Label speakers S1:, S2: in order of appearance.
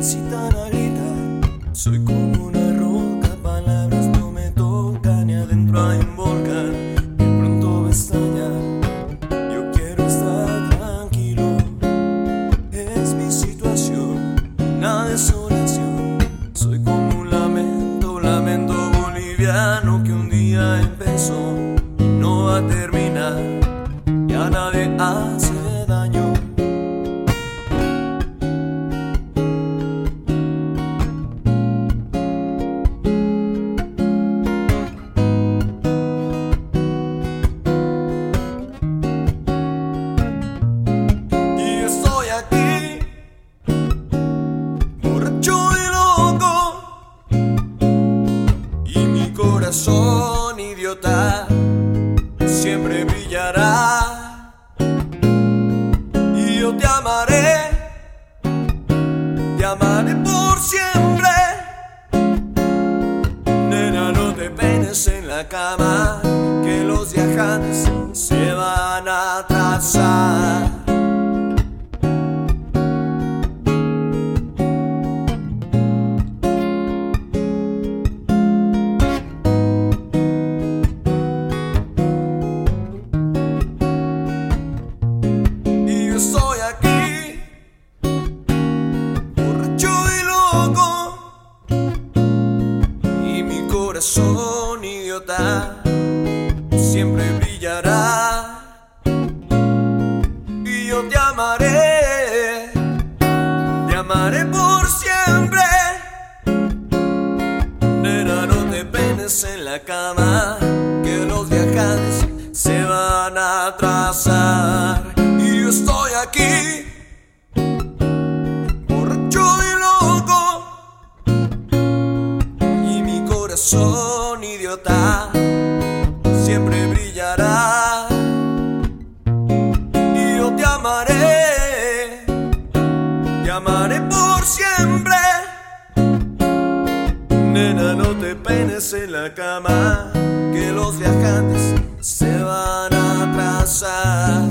S1: incitan a gritar. Soy como una roca, palabras no me tocan y adentro hay un volcán que pronto va a estallar. Yo quiero estar tranquilo, es mi situación, una desolación. Soy como un lamento, lamento boliviano que un día empezó y no va a terminar. Y a nadie hace daño. Corazón idiota siempre brillará. Y yo te amaré, te amaré por siempre. Nena, no te peines en la cama, que los viajantes se corazón idiota siempre brillará. Y yo te amaré, te amaré por siempre. Nena, no te peines en la cama, que los viajantes se van a atrasar. corazón idiota siempre brillará y yo te amaré, te amaré por siempre. Nena, no te penes en la cama, que los viajantes se van a atrasar.